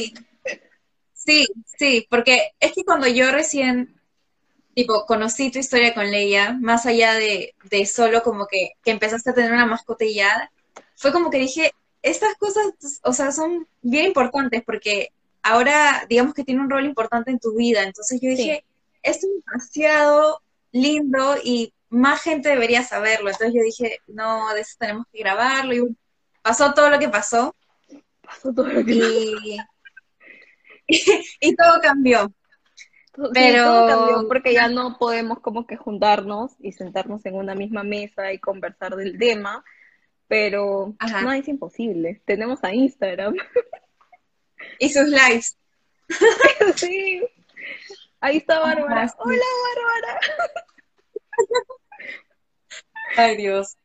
Sí, sí, sí, porque es que cuando yo recién, tipo, conocí tu historia con Leia, más allá de, de solo como que, que empezaste a tener una mascota y ya, fue como que dije, estas cosas, o sea, son bien importantes porque ahora, digamos que tiene un rol importante en tu vida. Entonces yo dije, esto es demasiado lindo y más gente debería saberlo. Entonces yo dije, no, de eso tenemos que grabarlo. Y pasó todo lo que pasó. Pasó todo lo que y... y, todo cambió. Pero todo cambió porque ya no podemos como que juntarnos y sentarnos en una misma mesa y conversar del tema, pero no es imposible. Tenemos a Instagram. Y sus lives. sí. Ahí está Bárbara. Hola, Bárbara. Ay, Dios.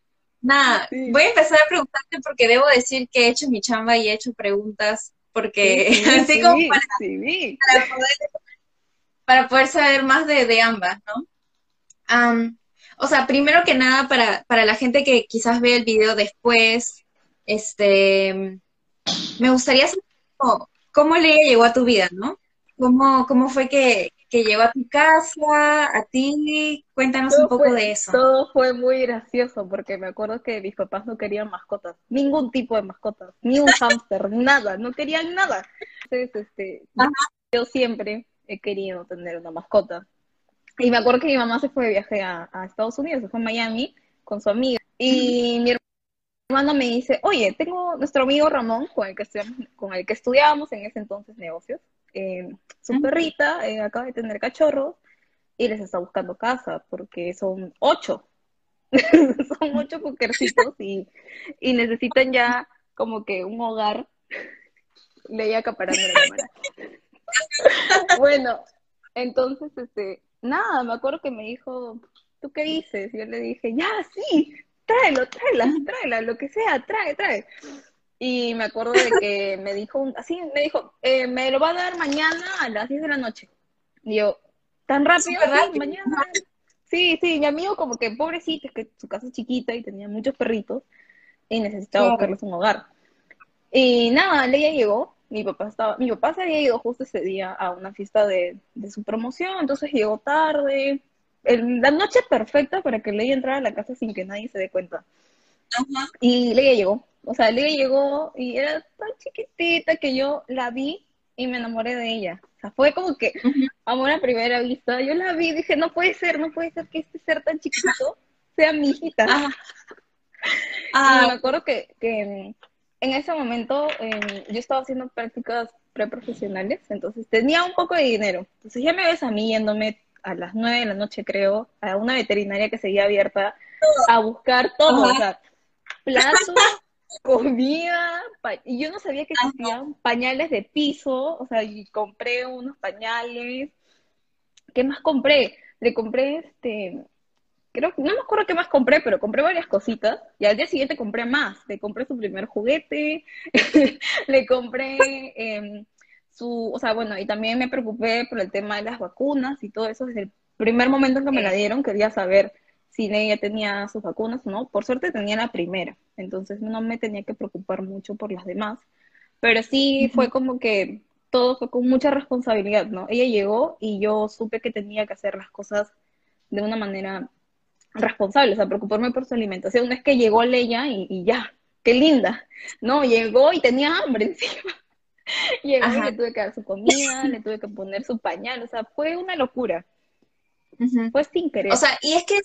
Nada, voy a empezar a preguntarte porque debo decir que he hecho mi chamba y he hecho preguntas porque así como para, poder, para, poder, saber más de, ambas, ¿no? o sea, primero que nada, para, para la gente que quizás ve el video después, este, me gustaría saber cómo, cómo Leia llegó a tu vida, ¿no? ¿Cómo, cómo fue que, que llegó a tu casa, a ti? Cuéntanos un poco de eso. Todo fue muy gracioso porque me acuerdo que mis papás no querían mascotas, ningún tipo de mascotas, ni un hámster, nada, no querían nada. Entonces, este, yo siempre he querido tener una mascota. Y me acuerdo que mi mamá se fue de viaje a, Estados Unidos, se fue a Miami con su amiga. Y mi hermano me dice, oye, tengo nuestro amigo Ramón, con el que, con el que estudiábamos en ese entonces negocios, eh, su perrita eh, acaba de tener cachorros y les está buscando casa porque son ocho. son ocho coquercitos y, y necesitan ya como que un hogar. Leía acaparando la cámara. bueno, entonces, este, nada, me acuerdo que me dijo, ¿tú qué dices? Y yo le dije, ya, sí, tráelo, tráela, tráela, lo que sea, trae, trae. Y me acuerdo de que me dijo, así, me dijo, eh, me lo va a dar mañana a las 10 de la noche. Y yo, ¿tan rápido? Mañana. Sí, sí, mi amigo como que pobrecito, es que su casa es chiquita y tenía muchos perritos y necesitaba buscarles un hogar. Y nada, Leia llegó, mi papá estaba, mi papá se había ido justo ese día a una fiesta de, de su promoción, entonces llegó tarde, la noche perfecta para que Leia entrara a la casa sin que nadie se dé cuenta. Y Leia llegó. O sea, Leia llegó y era tan chiquitita que yo la vi y me enamoré de ella. O sea, fue como que amor a primera vista. Yo la vi y dije, no puede ser, no puede ser que este ser tan chiquito sea mi hijita. Y me acuerdo que, en ese momento yo estaba haciendo prácticas preprofesionales, entonces tenía un poco de dinero. Entonces ya me ves a mí yéndome a las nueve de la noche, creo, a una veterinaria que seguía abierta a buscar todo, o sea, platos, comida, y yo no sabía que existían pañales de piso, o sea, y compré unos pañales. ¿Qué más compré? Le compré este, creo que no me acuerdo qué más compré, pero compré varias cositas y al día siguiente compré más. Le compré su primer juguete, le compré eh, su, o sea, bueno, y también me preocupé por el tema de las vacunas y todo eso desde el primer momento en que me la dieron, quería saber si ella tenía sus vacunas o no. Por suerte tenía la primera, entonces no me tenía que preocupar mucho por las demás. Pero sí fue como que todo fue con mucha responsabilidad, ¿no? Ella llegó y yo supe que tenía que hacer las cosas de una manera responsable, o sea, preocuparme por su alimentación. No es que llegó Leia y, y ya, qué linda. No, llegó y tenía hambre encima. Llegó y le tuve que dar su comida, le tuve que poner su pañal, o sea, fue una locura. Fue sin querer. O sea, y es que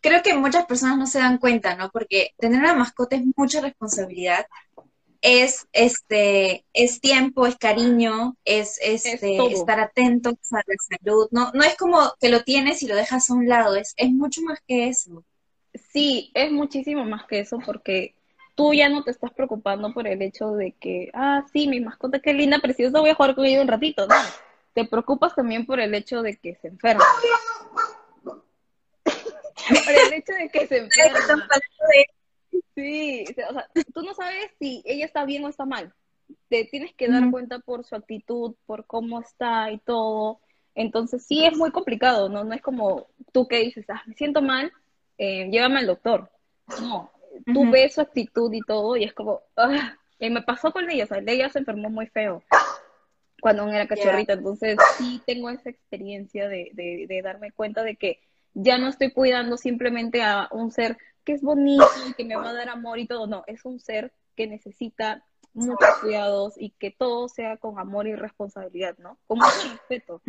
creo que muchas personas no se dan cuenta, ¿no? Porque tener una mascota es mucha responsabilidad. Es este, es tiempo, es cariño, es, este, estar atentos a la salud. No, no es como que lo tienes y lo dejas a un lado, es, es mucho más que eso. Sí, es muchísimo más que eso porque tú ya no te estás preocupando por el hecho de que, ah, sí, mi mascota, qué linda, preciosa, voy a jugar con ella un ratito, ¿no? Te preocupas también por el hecho de que se enferma. por el hecho de que se enferma. Sí, o sea, tú no sabes si ella está bien o está mal. Te tienes que dar cuenta por su actitud, por cómo está y todo. Entonces sí es muy complicado, ¿no? No es como tú que dices, ah, me siento mal, eh, llévame al doctor. No, tú ves su actitud y todo y es como, ah, me pasó con ella, o sea, ella se enfermó muy feo. Cuando aún era cachorrita. Entonces sí tengo esa experiencia de, de, darme cuenta de que ya no estoy cuidando simplemente a un ser que es bonito y que me va a dar amor y todo. No, es un ser que necesita muchos cuidados y que todo sea con amor y responsabilidad, ¿no? Con mucho respeto.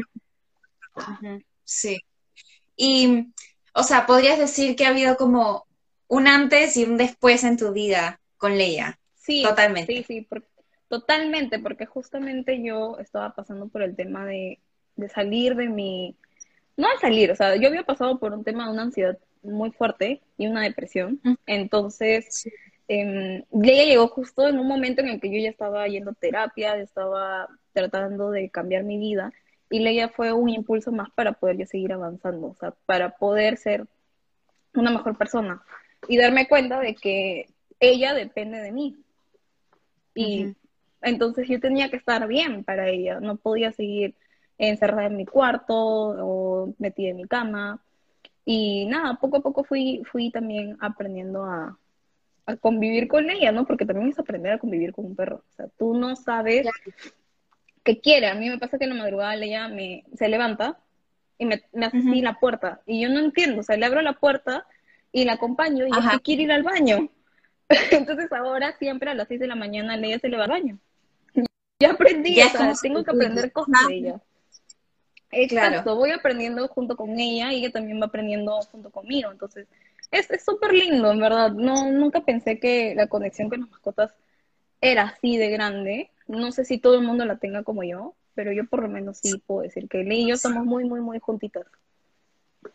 Sí. Y, o sea, podrías decir que ha habido como un antes y un después en tu vida con Leia. Sí, totalmente. Sí, sí, totalmente, porque justamente yo estaba pasando por el tema de, de salir de mi, no de salir, o sea, yo había pasado por un tema de una ansiedad muy fuerte y una depresión, entonces eh, Leia llegó justo en un momento en el que yo ya estaba yendo a terapia, estaba tratando de cambiar mi vida, y Leia fue un impulso más para poder yo seguir avanzando, o sea, para poder ser una mejor persona y darme cuenta de que ella depende de mí. Y entonces yo tenía que estar bien para ella, no podía seguir encerrada en mi cuarto o metida en mi cama. Y nada, poco a poco fui, fui también aprendiendo a, convivir con ella, ¿no? Porque también es aprender a convivir con un perro. O sea, tú no sabes qué quiere. A mí me pasa que en la madrugada ella me, se levanta y me, me hace así la puerta. Y yo no entiendo, o sea, le abro la puerta y la acompaño y ella quiere ir al baño. Entonces ahora siempre a las 6 de la mañana ella se le va al baño. Ya aprendí, ya tengo que aprender cosas de ella. Exacto, voy aprendiendo junto con ella y ella también va aprendiendo junto conmigo. Entonces, es súper lindo, en verdad. No, nunca pensé que la conexión con las mascotas era así de grande. No sé si todo el mundo la tenga como yo, pero yo por lo menos sí puedo decir que Lee y yo somos muy, muy, muy juntitas.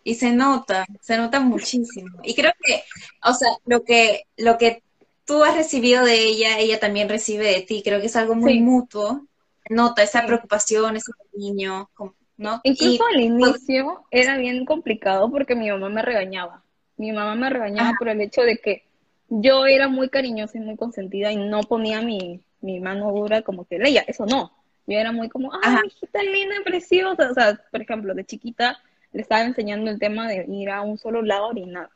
Y se nota, se nota muchísimo. Y creo que, o sea, lo que, lo que tú has recibido de ella, ella también recibe de ti. Creo que es algo muy mutuo. Nota esa preocupación, ese cariño, ¿no? Incluso al inicio era bien complicado porque mi mamá me regañaba. Mi mamá me regañaba por el hecho de que yo era muy cariñosa y muy consentida y no ponía mi, mi mano dura como que Leia, eso no. Yo era muy como, ay, hijita linda, preciosa. O sea, por ejemplo, de chiquita le estaba enseñando el tema de ir a un solo lado a orinar.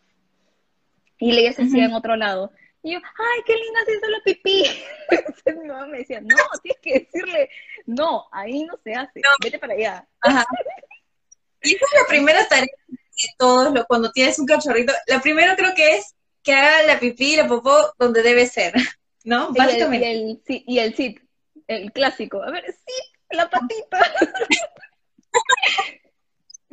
Y Leia se hacía en otro lado. Y yo, ay, qué linda se hizo la pipí. Entonces mi mamá me decía, no, tienes que decirle, no, ahí no se hace, vete para allá. Ajá. Y esa es la primera tarea de todos, cuando tienes un cachorrito. La primera creo que es que haga la pipí y la popó donde debe ser, ¿no? Básicamente. Y el, y el, y el sit, el clásico. A ver, sí, la patita.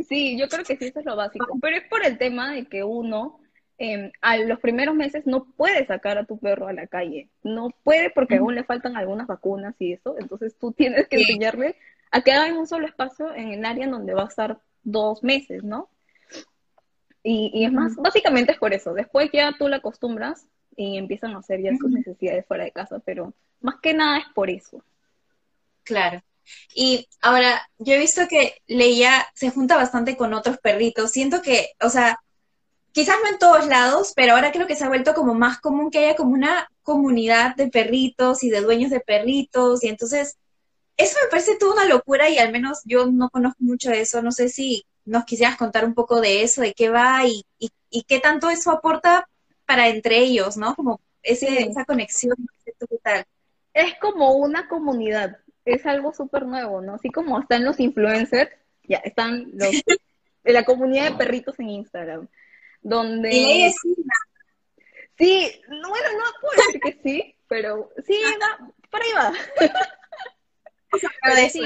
Sí, yo creo que sí, eso es lo básico. Pero es por el tema de que uno, eh, a los primeros meses, no puede sacar a tu perro a la calle. No puede porque aún le faltan algunas vacunas y eso. Entonces tú tienes que enseñarle a que haga un solo espacio en el área en donde va a estar dos meses, ¿no? Y, es más, básicamente es por eso. Después ya tú la acostumbras y empiezan a hacer ya sus necesidades fuera de casa, pero más que nada es por eso. Claro. Y ahora, yo he visto que Leia se junta bastante con otros perritos. Siento que, o sea, quizás no en todos lados, pero ahora creo que se ha vuelto como más común que haya como una comunidad de perritos y de dueños de perritos. Y entonces, eso me parece toda una locura y al menos yo no conozco mucho de eso. No sé si nos quisieras contar un poco de eso, de qué va y, y, qué tanto eso aporta para entre ellos, ¿no? Como ese, esa conexión, ¿qué tal? Es como una comunidad es algo súper nuevo, ¿no? Así como están los influencers, ya están los de la comunidad de perritos en Instagram, donde... Y Sí, no, bueno, no puedo decir que sí, pero sí, va, por ahí va. sí,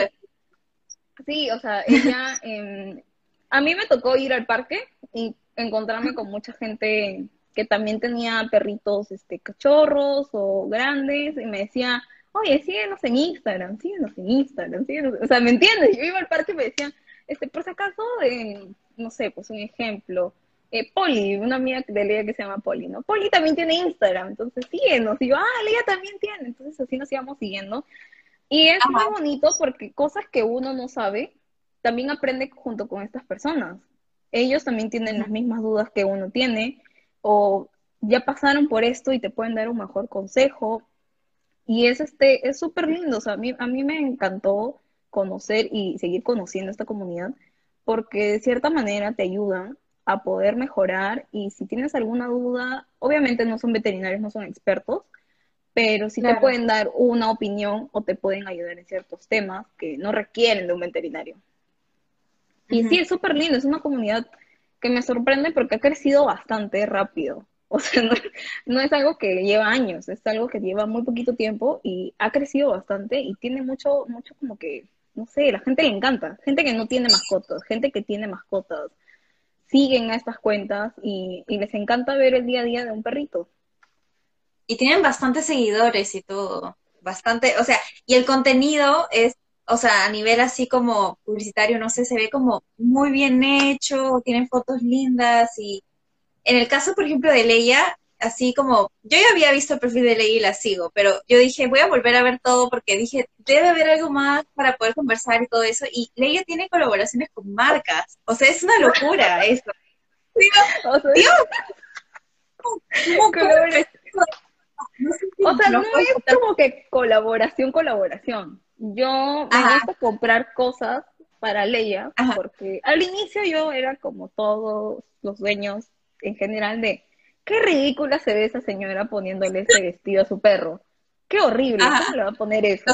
sí, o sea, ella, eh, a mí me tocó ir al parque y encontrarme con mucha gente que también tenía perritos, este, cachorros o grandes, y me decía, oye, síguenos en Instagram, síguenos en Instagram, síguenos. O sea, ¿me entiendes? Yo iba al parque y me decían, este, por si acaso, eh, no sé, pues un ejemplo, eh, Poli, una amiga de Lea que se llama Poli, ¿no? Poli también tiene Instagram, entonces síguenos. Y yo, ah, Lea también tiene. Entonces así nos íbamos siguiendo. Y es muy bonito porque cosas que uno no sabe, también aprende junto con estas personas. Ellos también tienen las mismas dudas que uno tiene, o ya pasaron por esto y te pueden dar un mejor consejo, y es este, es súper lindo, o sea, a mí, a mí me encantó conocer y seguir conociendo esta comunidad, porque de cierta manera te ayudan a poder mejorar y si tienes alguna duda, obviamente no son veterinarios, no son expertos, pero sí te pueden dar una opinión o te pueden ayudar en ciertos temas que no requieren de un veterinario. Y sí, es súper lindo, es una comunidad que me sorprende porque ha crecido bastante rápido. O sea, no, es algo que lleva años, es algo que lleva muy poquito tiempo y ha crecido bastante y tiene mucho, mucho como que, no sé, la gente le encanta. Gente que no tiene mascotas, gente que tiene mascotas, siguen a estas cuentas y, les encanta ver el día a día de un perrito. Y tienen bastantes seguidores y todo, bastante, o sea, y el contenido es o sea, a nivel así como publicitario, no sé, se ve como muy bien hecho, tienen fotos lindas y en el caso, por ejemplo, de Leia, así como, yo ya había visto el perfil de Leia y la sigo, pero yo dije, voy a volver a ver todo porque dije, debe haber algo más para poder conversar y todo eso. Y Leia tiene colaboraciones con marcas, o sea, es una locura eso. Dios, o sea, no es como que colaboración, colaboración. Yo me gusta comprar cosas para Leia, porque al inicio yo era como todos los dueños en general de qué ridícula se ve esa señora poniéndole ese vestido a su perro. Qué horrible, ¿cómo le va a poner eso?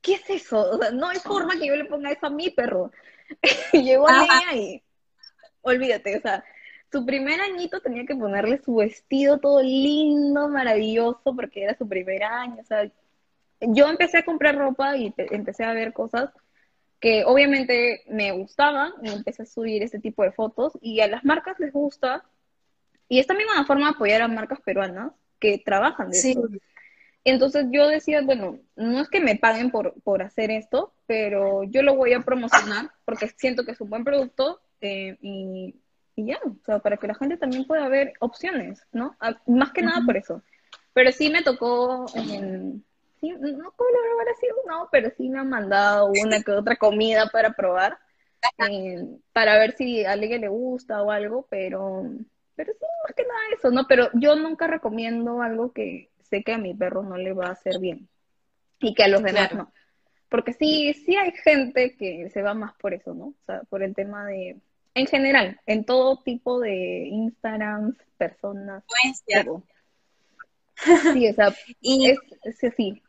¿Qué es eso? no hay forma que yo le ponga eso a mi perro. Llegó a y olvídate, o sea, su primer añito tenía que ponerle su vestido todo lindo, maravilloso, porque era su primer año, o sea, yo empecé a comprar ropa y empecé a ver cosas que obviamente me gustaban y empecé a subir este tipo de fotos y a las marcas les gusta y es también una forma de apoyar a marcas peruanas que trabajan de sí. Entonces yo decía, bueno, no es que me paguen por, por hacer esto, pero yo lo voy a promocionar porque siento que es un buen producto eh, y, ya, o sea, para que la gente también pueda ver opciones, ¿no? Ah, más que nada por eso. Pero sí me tocó en, no colaboración, no, pero sí me han mandado una que otra comida para probar, eh, para ver si a alguien le gusta o algo, pero, pero sí, más que nada eso, ¿no? Pero yo nunca recomiendo algo que sé que a mi perro no le va a hacer bien y que a los demás no. Porque sí, sí hay gente que se va más por eso, ¿no? O sea, por el tema de, en general, en todo tipo de Instagram, personas, todo. Sí, o sea, y, es, es, sí,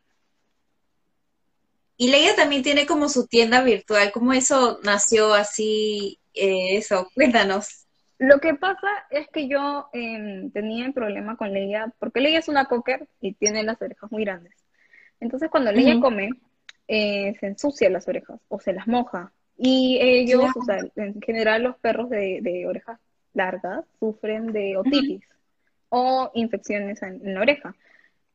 y Leia también tiene como su tienda virtual. ¿Cómo eso nació así? Eh, eso, cuéntanos. Lo que pasa es que yo em, tenía un problema con Leia, porque Leia es una cocker y tiene las orejas muy grandes. Entonces cuando Leia come, eh, se ensucia las orejas o se las moja. Y ellos, o sea, en general los perros de, orejas largas sufren de otitis o infecciones en la oreja.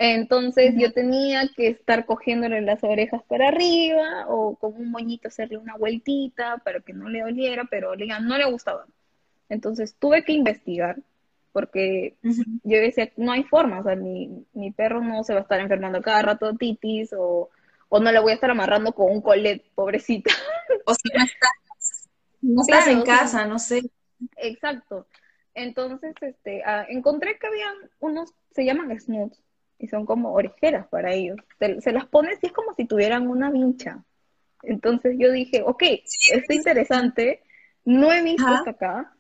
Entonces yo tenía que estar cogiéndole las orejas para arriba o con un moñito hacerle una vueltita para que no le doliera, pero no le gustaba. Entonces tuve que investigar porque yo decía, no hay forma, o sea, mi, mi, perro no se va a estar enfermando cada rato de titis o, o no le voy a estar amarrando con un colet, pobrecita. O si no estás, no estás en casa, no sé. Exacto. Entonces, este, ah, encontré que habían unos, se llaman smooths, y son como orejeras para ellos. Se, las pones y es como si tuvieran una vincha. Entonces yo dije, ok, esto interesante, no he visto hasta acá.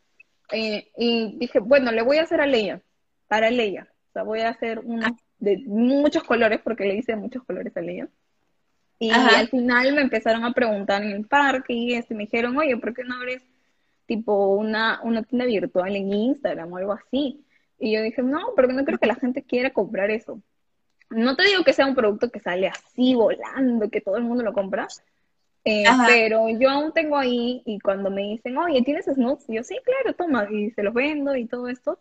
Eh, y dije, bueno, le voy a hacer a Leia, para Leia. O sea, voy a hacer una de muchos colores, porque le hice muchos colores a Leia. Y al final me empezaron a preguntar en el parque y este, me dijeron, oye, ¿por qué no abres tipo una, una tienda virtual en Instagram o algo así? Y yo dije, no, porque no creo que la gente quiera comprar eso no te digo que sea un producto que sale así volando, que todo el mundo lo compra, eh, pero yo aún tengo ahí y cuando me dicen, oye, ¿tienes snoots? yo, sí, claro, toma, y se los vendo y todo esto.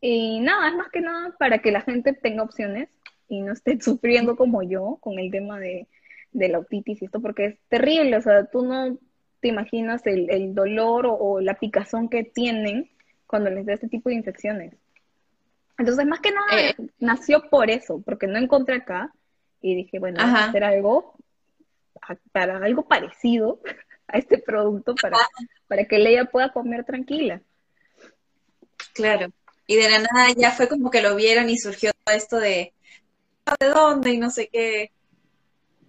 Y nada, es más que nada para que la gente tenga opciones y no esté sufriendo como yo con el tema de, la otitis y esto, porque es terrible, o sea, tú no te imaginas el, dolor o, o, la picazón que tienen cuando les da este tipo de infecciones. Entonces, más que nada, eh, nació por eso, porque no encontré acá y dije, bueno, voy a hacer algo para algo parecido a este producto para, para que Leia pueda comer tranquila. Claro. Y de la nada ya fue como que lo vieron y surgió esto de ¿de dónde? y no sé qué.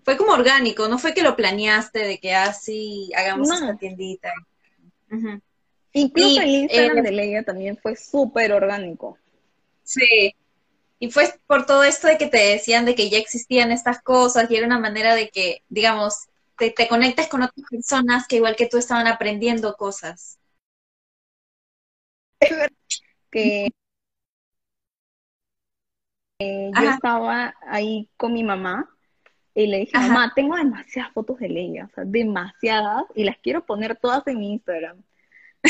Fue como orgánico, no fue que lo planeaste de que así ah, hagamos esta tiendita. Incluso el Instagram eh, de Leia también fue súper orgánico. Sí. Y fue por todo esto de que te decían de que ya existían estas cosas y era una manera de que, digamos, te, te conectes con otras personas que igual que tú estaban aprendiendo cosas. Que yo estaba ahí con mi mamá y le dije, mamá, tengo demasiadas fotos de Leia, o sea, demasiadas, y las quiero poner todas en mi Instagram,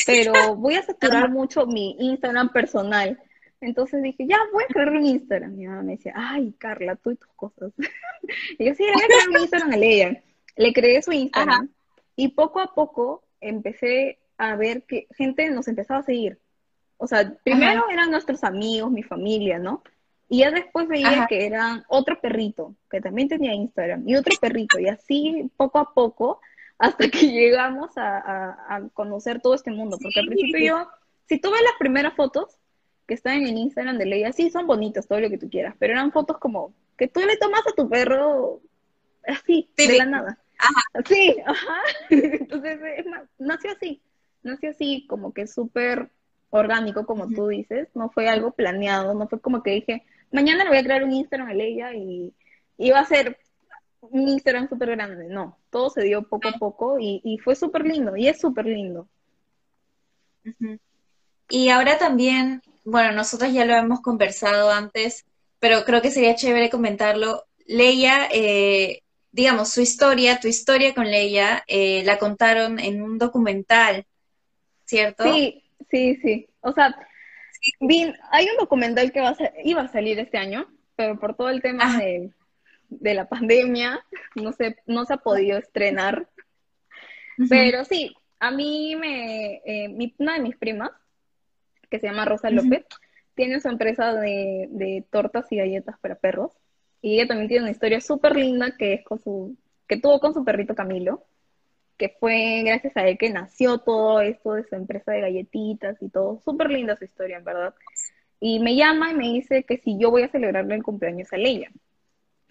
pero voy a saturar mucho mi Instagram personal. Entonces dije, ya, voy a crear un Instagram. Mi mamá me decía, ay, Carla, tú y tus cosas. y yo, sí, le voy a crear un Instagram a Leia. Le creé su Instagram, y poco a poco empecé a ver que gente nos empezaba a seguir. O sea, primero eran nuestros amigos, mi familia, ¿no? Y ya después veía que era otro perrito, que también tenía Instagram, y otro perrito, y así poco a poco, hasta que llegamos a, conocer todo este mundo. Porque al principio yo, si tú ves las primeras fotos que están en el Instagram de Leia, sí, son bonitas, todo lo que tú quieras, pero eran fotos como que tú le tomas a tu perro así, de la nada. Ajá. Sí, ajá. Entonces, nació así, nació así, como que súper orgánico, como tú dices, no fue algo planeado, no fue como que dije, mañana le voy a crear un Instagram a Leia y iba a ser un Instagram súper grande. No, todo se dio poco a poco y, fue súper lindo y es súper lindo. Y ahora también, bueno, nosotros ya lo hemos conversado antes, pero creo que sería chévere comentarlo. Leia, eh, digamos, su historia, tu historia con Leia, eh, la contaron en un documental, ¿cierto? Sí, sí, sí. O sea, hay un documental que va a iba a salir este año, pero por todo el tema de, la pandemia no se, no se ha podido estrenar. Pero sí, a mí me, eh, una de mis primas, que se llama Rosa López, tiene su empresa de, de, tortas y galletas para perros. Y ella también tiene una historia súper linda que es con su, que tuvo con su perrito Camilo que fue gracias a él que nació todo esto de su empresa de galletitas y todo. Súper linda su historia, en verdad. Y me llama y me dice que si yo voy a celebrarle el cumpleaños a Leia,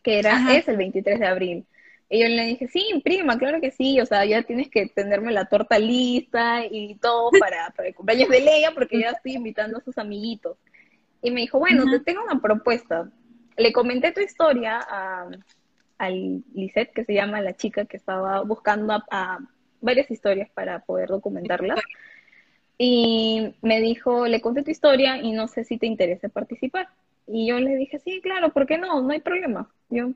que era, es el 23 de abril. Y yo le dije, sí, prima, claro que sí, o sea, ya tienes que tenerme la torta lista y todo para, para el cumpleaños de Leia, porque ya estoy invitando a sus amiguitos. Y me dijo, bueno, te tengo una propuesta. Le comenté tu historia a, al Lisette, que se llama la chica que estaba buscando a, varias historias para poder documentarlas. Y me dijo, le conté tu historia y no sé si te interesa participar. Y yo le dije, sí, claro, ¿por qué no? No hay problema. Yo,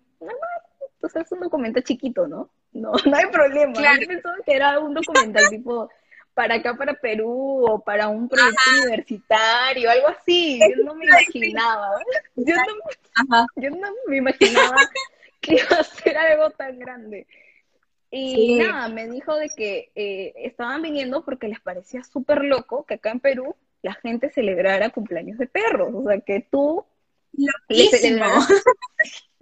entonces es un documental chiquito, ¿no? No, no hay problema. Yo pensaba que era un documental tipo para acá, para Perú, o para un proyecto universitario, algo así. Yo no me imaginaba. Yo no, yo no me imaginaba que iba a ser algo tan grande. Y nada, me dijo de que eh, estaban viniendo porque les parecía súper loco que acá en Perú la gente celebrara cumpleaños de perros. O sea, que tú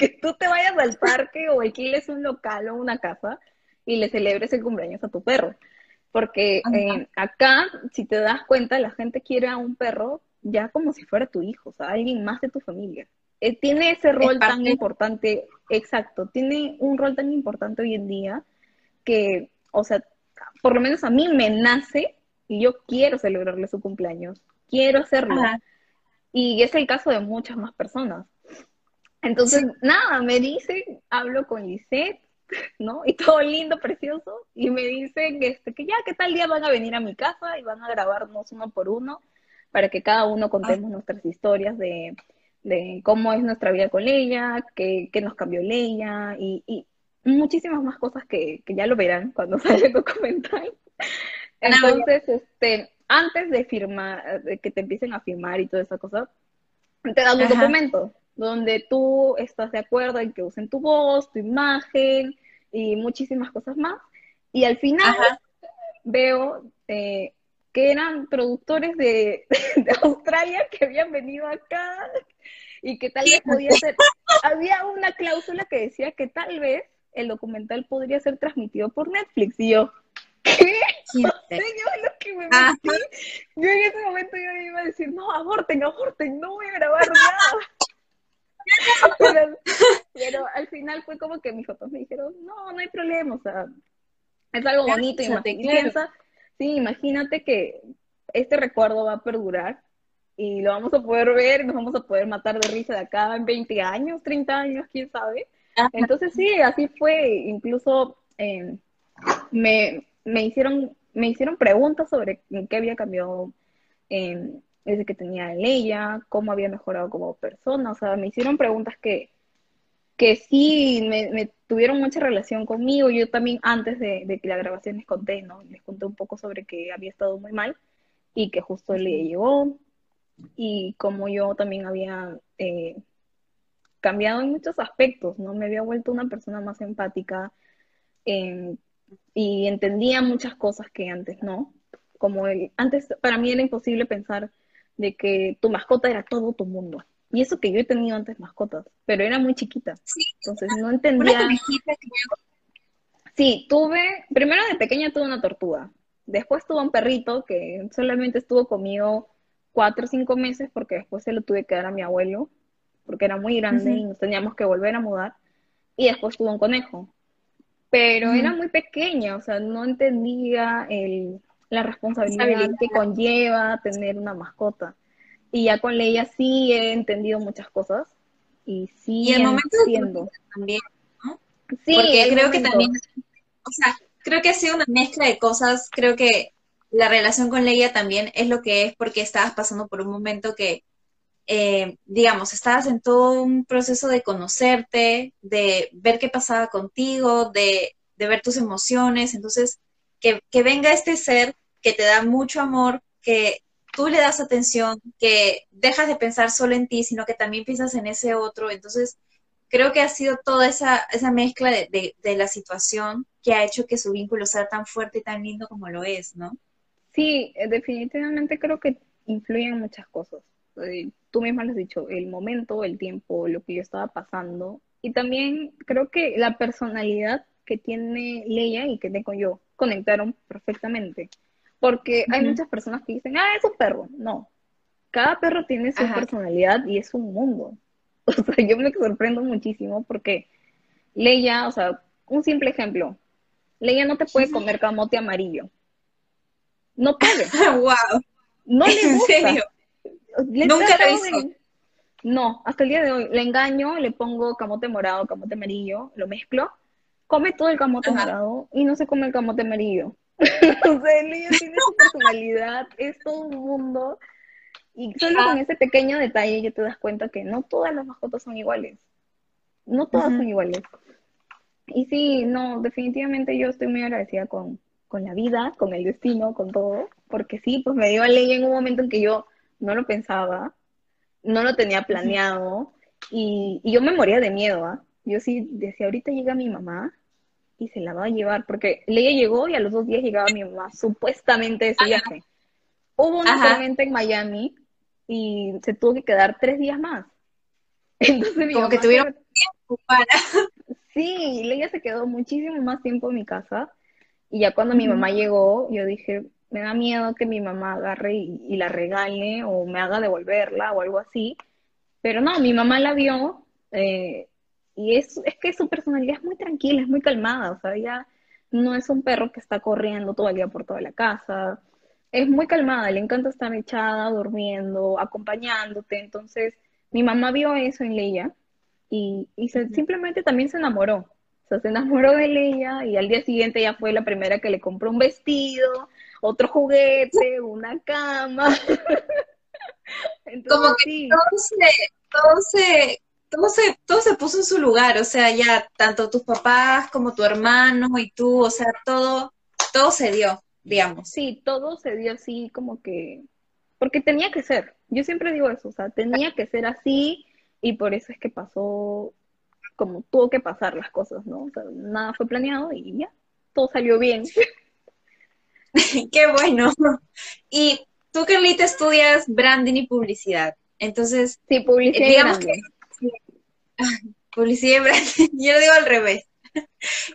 que tú te vayas al parque o alquiles un local o una casa y le celebres el cumpleaños a tu perro. Porque eh, acá, si te das cuenta, la gente quiere a un perro ya como si fuera tu hijo, o sea, alguien más de tu familia. Eh, tiene ese rol tan importante, exacto, tiene un rol tan importante hoy en día que, o sea, por lo menos a mí me nace y yo quiero celebrarle su cumpleaños, quiero hacerlo. Y es el caso de muchas más personas. Entonces, nada, me dice, hablo con Lisette, ¿no? Y todo lindo, precioso, y me dicen este, que ya, que tal día van a venir a mi casa y van a grabarnos uno por uno para que cada uno contemos nuestras historias de, de cómo es nuestra vida con ella, qué, nos cambió Leia y, y, muchísimas más cosas que, ya lo verán cuando salga el documental. Entonces, este, antes de firmar, de que te empiecen a firmar y toda esa cosa, te dan un documento donde tú estás de acuerdo en que usen tu voz, tu imagen y muchísimas cosas más. Y al final veo eh, que eran productores de, de, Australia que habían venido acá y que tal vez podía ser, había una cláusula que decía que tal vez el documental podría ser transmitido por Netflix y yo, ¿qué? yo lo que me metí, yo en ese momento yo iba a decir, no, aborten, aborten, no voy a grabar nada. Pero, al final fue como que mis fotos me dijeron, no, no hay problema, o sea, es algo bonito y, piensa, sí, imagínate que este recuerdo va a perdurar y lo vamos a poder ver, nos vamos a poder matar de risa de acá en 20 años, 30 años, quién sabe. Entonces sí, así fue, incluso em, me, me, hicieron, me hicieron preguntas sobre qué había cambiado em, desde que tenía ella, cómo había mejorado como persona, o sea, me hicieron preguntas que, que sí me, tuvieron mucha relación conmigo. Yo también antes de, que la grabación les conté, ¿no? Les conté un poco sobre que había estado muy mal y que justo le llegó y como yo también había eh, cambiado en muchos aspectos, ¿no? Me había vuelto una persona más empática em, y entendía muchas cosas que antes no. Como el, antes para mí era imposible pensar de que tu mascota era todo tu mundo. Y eso que yo he tenido antes mascotas, pero era muy chiquita. Entonces no entendía. Sí, tuve, primero de pequeña tuve una tortuga. Después tuve un perrito que solamente estuvo conmigo cuatro o cinco meses porque después se lo tuve que dar a mi abuelo porque era muy grande y nos teníamos que volver a mudar. Y después tuve un conejo. Pero era muy pequeña, o sea, no entendía el, la responsabilidad que conlleva tener una mascota. Y ya con Leia sí he entendido muchas cosas. Y sí y el momento también, ¿no? Sí, Porque creo que también, o sea, creo que ha sido una mezcla de cosas. Creo que la relación con Leia también es lo que es porque estabas pasando por un momento que, eh, digamos, estabas en todo un proceso de conocerte, de ver qué pasaba contigo, de, de ver tus emociones. Entonces, que, que venga este ser que te da mucho amor, que tú le das atención, que dejas de pensar solo en ti, sino que también piensas en ese otro. Entonces, creo que ha sido toda esa, esa mezcla de, de, la situación que ha hecho que su vínculo sea tan fuerte y tan lindo como lo es, ¿no? Sí, eh, definitivamente creo que influyen muchas cosas. Eh, tú misma lo has dicho, el momento, el tiempo, lo que yo estaba pasando. Y también creo que la personalidad que tiene Leia y que tengo yo conectaron perfectamente. Porque hay muchas personas que dicen, ah, es un perro. No. Cada perro tiene su personalidad y es un mundo. O sea, yo me sorprendo muchísimo porque Leia, o sea, un simple ejemplo. Leia no te puede comer camote amarillo. No puede. wow. No le gusta. ¿En serio? Nunca lo hizo. No, hasta el día de hoy. Le engaño, le pongo camote morado, camote amarillo, lo mezclo, come todo el camote morado y no se come el camote amarillo. o sea, el niño tiene su personalidad, es todo un mundo. Y solo con ese pequeño detalle ya te das cuenta que no todas las mascotas son iguales. No todas son iguales. Y sí, no, definitivamente yo estoy muy agradecida con, con la vida, con el destino, con todo. Porque sí, pues me dio a ley en un momento en que yo no lo pensaba, no lo tenía planeado. Y, y yo me moría de miedo, ¿ah? Yo sí decía, ahorita llega mi mamá y se la va a llevar, porque Leia llegó y a los dos días llegaba mi mamá, supuestamente ese viaje. Hubo una tormenta en Miami y se tuvo que quedar tres días más. Entonces, Como que tuvieron tiempo para... Sí, Leia se quedó muchísimo más tiempo en mi casa y ya cuando mi mamá llegó, yo dije, me da miedo que mi mamá agarre y, la regale o me haga devolverla o algo así. Pero no, mi mamá la vio, eh, y es, es que su personalidad es muy tranquila, es muy calmada, o sea, ella no es un perro que está corriendo todo el día por toda la casa, es muy calmada, le encanta estar echada, durmiendo, acompañándote, entonces mi mamá vio eso en Leia y, y simplemente también se enamoró, o sea, se enamoró de Leia y al día siguiente ya fue la primera que le compró un vestido, otro juguete, una cama. Como que todo se todo se, todo se puso en su lugar, o sea, ya tanto tus papás como tu hermano y tú, o sea, todo, todo se dio, digamos. Sí, todo se dio así como que, porque tenía que ser, yo siempre digo eso, o sea, tenía que ser así y por eso es que pasó como tuvo que pasar las cosas, ¿no? O sea, nada fue planeado y ya, todo salió bien. Qué bueno. Y tú, Carlita, estudias branding y publicidad. Entonces, sí, publicidad digamos que Publicidad y branding, yo lo digo al revés.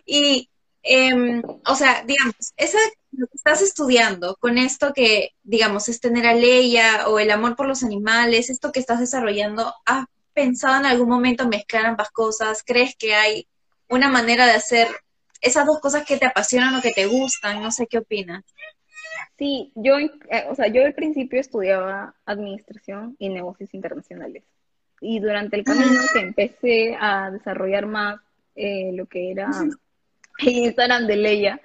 y, em, o sea, digamos, esa, lo que estás estudiando con esto que, digamos, es tener a Leia o el amor por los animales, esto que estás desarrollando, ¿has pensado en algún momento mezclar ambas cosas? ¿Crees que hay una manera de hacer esas dos cosas que te apasionan o que te gustan? No sé qué opinas. Sí, yo, eh, o sea, yo al principio estudiaba administración y negocios internacionales. Y durante el camino que empecé a desarrollar más eh, lo que era Instagram de Leia,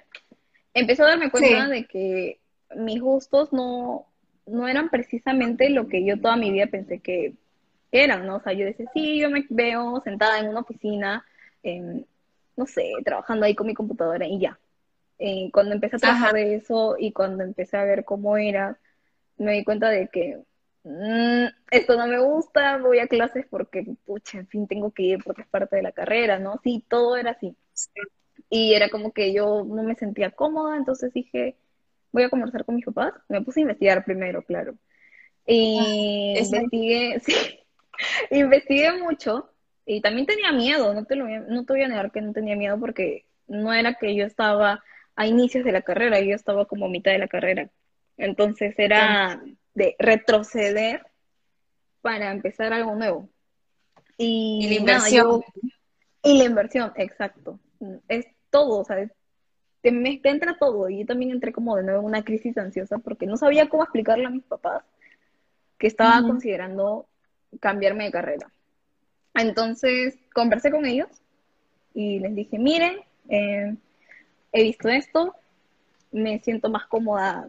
empecé a darme cuenta de que mis gustos no, no eran precisamente lo que yo toda mi vida pensé que eran, ¿no? O sea, yo decía, sí, yo me veo sentada en una oficina, no sé, trabajando ahí con mi computadora y ya. Eh, cuando empecé a trabajar de eso y cuando empecé a ver cómo era, me di cuenta de que mm, esto no me gusta, voy a clases porque, pucha, en fin, tengo que ir porque es parte de la carrera, ¿no? Sí, todo era así. Y era como que yo no me sentía cómoda, entonces dije, voy a conversar con mis papás. Me puse a investigar primero, claro. Y ah, investigué, sí, investigué mucho y también tenía miedo, no te, lo, no te voy a negar que no tenía miedo porque no era que yo estaba a inicios de la carrera, yo estaba como a mitad de la carrera. Entonces era de retroceder para empezar algo nuevo. Y, la inversión. y la inversión, exacto. Es todo, o sea, te, me, entra todo. Y yo también entré como de nuevo en una crisis ansiosa porque no sabía cómo explicarle a mis papás que estaba considerando cambiarme de carrera. Entonces conversé con ellos y les dije, miren, eh, he visto esto, me siento más cómoda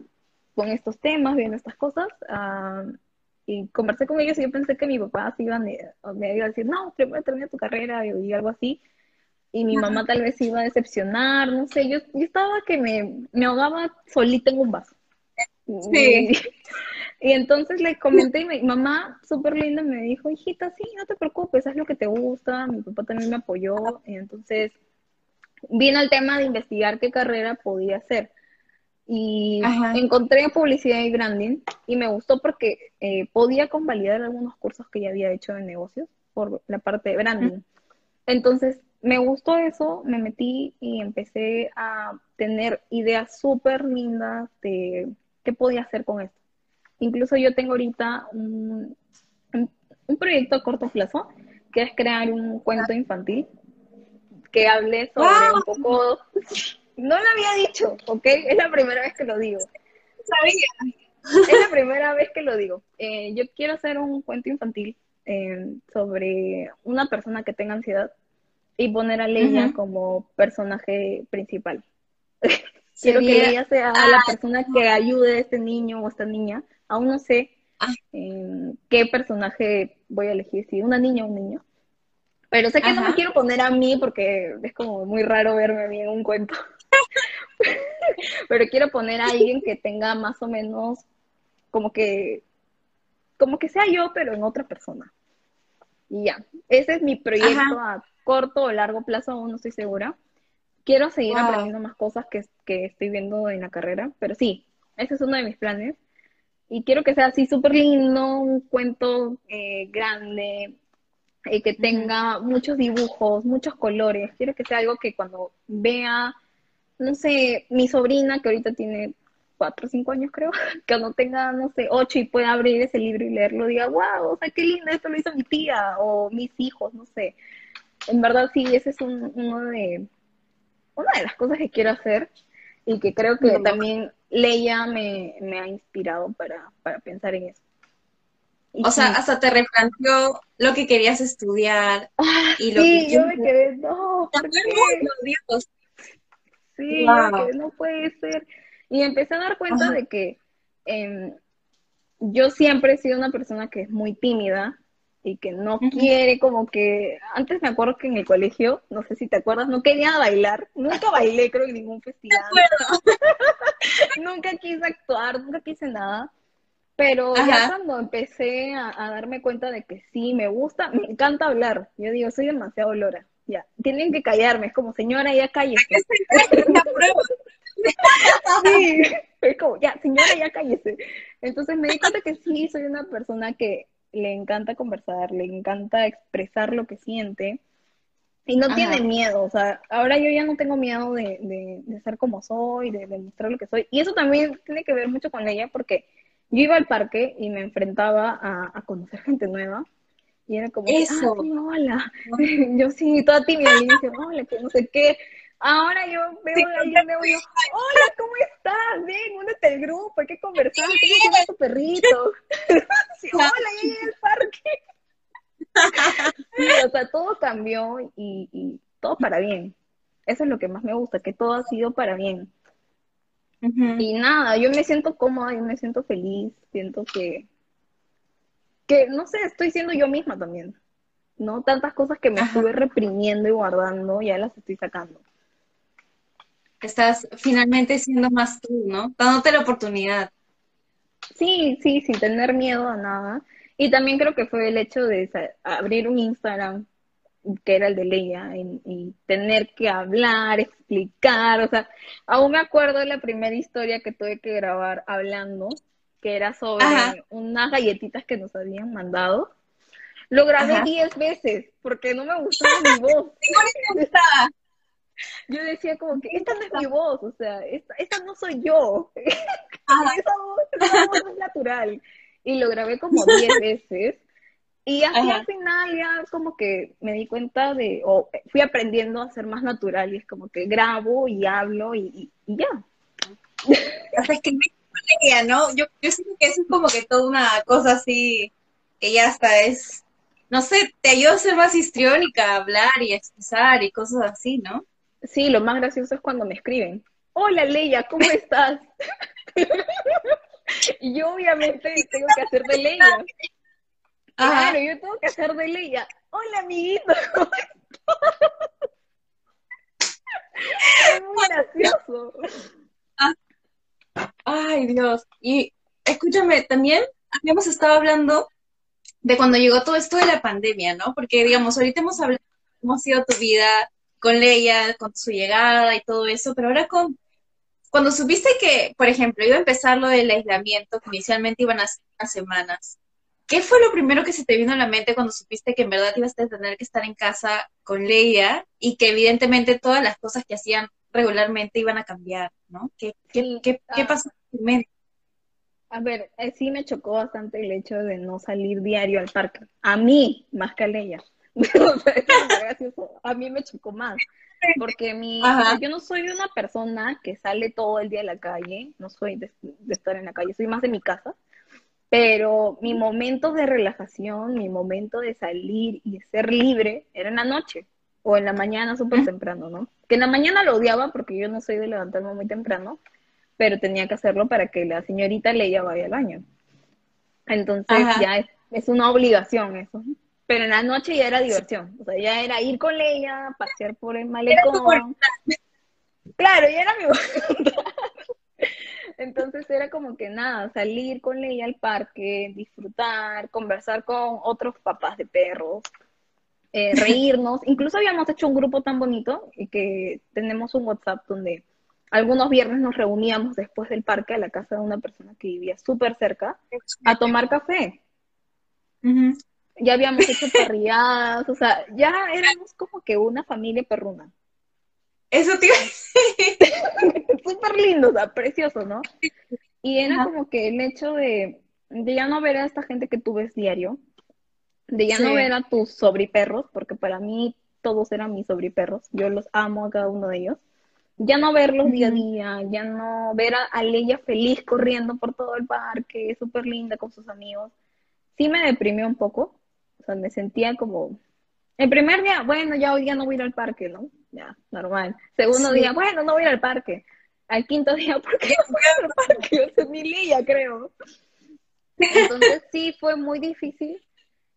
con estos temas, viendo estas cosas. Ah, y conversé con ellos y yo pensé que mi papá se iba a, me iba a decir, no, primero termina tu carrera y, algo así. Y mi mamá tal vez iba a decepcionar, no sé, yo, yo estaba que me, me ahogaba solita en un vaso. Sí. Y entonces le comenté y mi mamá, súper linda, me dijo, hijita, sí, no te preocupes, haz lo que te gusta. Mi papá también me apoyó. Y entonces vino el tema de investigar qué carrera podía hacer. Y encontré publicidad y branding y me gustó porque eh, podía convalidar algunos cursos que ya había hecho en negocios por la parte de branding. Entonces me gustó eso, me metí y empecé a tener ideas súper lindas de qué podía hacer con esto. Incluso yo tengo ahorita un, un, proyecto a corto plazo, que es crear un cuento infantil que hable sobre un poco... No lo había dicho, ¿ok? Es la primera vez que lo digo. Sabía. Es la primera vez que lo digo. Eh, yo quiero hacer un cuento infantil eh, sobre una persona que tenga ansiedad y poner a Leia como personaje principal. Quiero que ella sea la ah, persona que ayude a este niño o esta niña Aún no sé ah. em, qué personaje voy a elegir, si una niña o un niño. Pero sé que no me quiero poner a mí porque es como muy raro verme a mí en un cuento. Pero quiero poner a alguien que tenga más o menos como que como que sea yo, pero en otra persona. Y ya, ese es mi proyecto a corto o largo plazo, aún no estoy segura. Quiero seguir aprendiendo más cosas que, que, estoy viendo en la carrera, pero sí, ese es uno de mis planes y quiero que sea así súper lindo, un cuento eh, grande, eh, que tenga muchos dibujos, muchos colores. Quiero que sea algo que cuando vea, no sé, mi sobrina, que ahorita tiene cuatro o cinco años creo, que cuando tenga, no sé, ocho y pueda abrir ese libro y leerlo, diga, wow, o sea, qué lindo, esto lo hizo mi tía o mis hijos, no sé. En verdad sí, ese es uno de, una de las cosas que quiero hacer y que creo que también Leia me, ha inspirado para, pensar en eso. o sea, hasta te replanteó lo que querías estudiar ah, y lo sí, yo me quedé, no, ¿por Dios. Sí, no puede ser. Y empecé a dar cuenta de que em, yo siempre he sido una persona que es muy tímida y que no quiere como que, antes me acuerdo que en el colegio, no sé si te acuerdas, no quería bailar, nunca bailé creo en ningún festival. nunca quise actuar, nunca quise nada. Pero ya cuando empecé a, darme cuenta de que sí, me gusta, me encanta hablar. Yo digo, soy demasiado lora. Ya, tienen que callarme, es como, señora, ya cállese. sí, es como, ya, señora, ya cállese. Entonces me di cuenta que sí, soy una persona que le encanta conversar, le encanta expresar lo que siente y no tiene miedo, o sea, ahora yo ya no tengo miedo de, de, ser como soy, de demostrar lo que soy. Y eso también tiene que ver mucho con ella porque yo iba al parque y me enfrentaba a, conocer gente nueva. Y era como, eso. Ah, hola. yo sí, toda tímida, y dije, hola, que no sé qué. Ahora yo veo a alguien de yo, hola, ¿cómo estás? Ven, únete al grupo, hay que conversar, ¿qué tu perrito? hola, ya llegué al parque. sí, o sea, todo cambió y, y todo para bien. Eso es lo que más me gusta, que todo ha sido para bien. Y nada, yo me siento cómoda, yo me siento feliz, siento que, que, no sé, estoy siendo yo misma también, ¿no? Tantas cosas que me estuve reprimiendo y guardando, ya las estoy sacando. Estás finalmente siendo más tú, ¿no? Dándote la oportunidad. Sí, sí, sin tener miedo a nada. Y también creo que fue el hecho de abrir un Instagram que era el de Leia, y, tener que hablar, explicar, o sea, aún me acuerdo de la primera historia que tuve que grabar hablando, que era sobre unas galletitas que nos habían mandado. Lo grabé diez veces, porque no me gustaba mi voz. Yo decía como que esta no es mi voz, o sea, esta, esta no soy yo. esa voz no es natural. Y lo grabé como diez veces y así al final ya como que me di cuenta de, o fui aprendiendo a ser más natural y es como que grabo y hablo y, ya. O sea, es que ella, ¿no? Yo, yo siento que eso es como que toda una cosa así, que ya hasta es, no sé, te ayuda a ser más histriónica, a hablar y expresar y cosas así, ¿no? Sí, lo más gracioso es cuando me escriben, hola Leia, ¿cómo estás? y yo obviamente tengo que hacer de Leia. Claro, yo tengo que hacer de Leia. Hola, amiguito. es muy gracioso. Ay, Dios. Y escúchame, también habíamos estado hablando de cuando llegó todo esto de la pandemia, ¿no? Porque, digamos, ahorita hemos hablado cómo ha sido tu vida con Leia, con su llegada y todo eso, pero ahora con, cuando supiste que, por ejemplo, iba a empezar lo del aislamiento, que inicialmente iban a ser unas semanas, ¿Qué fue lo primero que se te vino a la mente cuando supiste que en verdad ibas a tener que estar en casa con Leia y que evidentemente todas las cosas que hacían regularmente iban a cambiar, ¿no? ¿Qué, qué, qué, ah. pasó en medio? A ver, eh, sí me chocó bastante el hecho de no salir diario al parque. A mí, más que a Leia. a mí me chocó más. Porque mi, yo no soy una persona que sale todo el día a la calle, no soy de estar en la calle, soy más de mi casa pero mi momento de relajación, mi momento de salir y de ser libre era en la noche o en la mañana súper temprano, ¿no? Que en la mañana lo odiaba porque yo no soy de levantarme muy temprano, pero tenía que hacerlo para que la señorita Leia vaya al baño. Entonces ya es, es, una obligación eso. Pero en la noche ya era diversión, o sea, ya era ir con Leia, pasear por el malecón. Claro, ya era mi Entonces era como que nada, salir con Leia al parque, disfrutar, conversar con otros papás de perros, eh, reírnos. Incluso habíamos hecho un grupo tan bonito y que tenemos un WhatsApp donde algunos viernes nos reuníamos después del parque a la casa de una persona que vivía súper cerca a tomar café. Ya habíamos hecho parrilladas, o sea, ya éramos como que una familia perruna. Eso, tío. Súper lindo, o sea, precioso, ¿no? Y era como que el hecho de, de, ya no ver a esta gente que tú ves diario, de ya no ver a tus sobriperros, porque para mí todos eran mis sobriperros, yo los amo a cada uno de ellos. Ya no verlos día a día, ya no ver a, a Leia feliz corriendo por todo el parque, súper linda con sus amigos, sí me deprimió un poco, o sea, me sentía como, el primer día, bueno, ya hoy día no voy a ir al parque, ¿no? Ya, normal. Segundo día, bueno, no voy a ir al parque. Al quinto día, ¿por qué no voy al parque? Yo soy mi lía, creo. Entonces sí fue muy difícil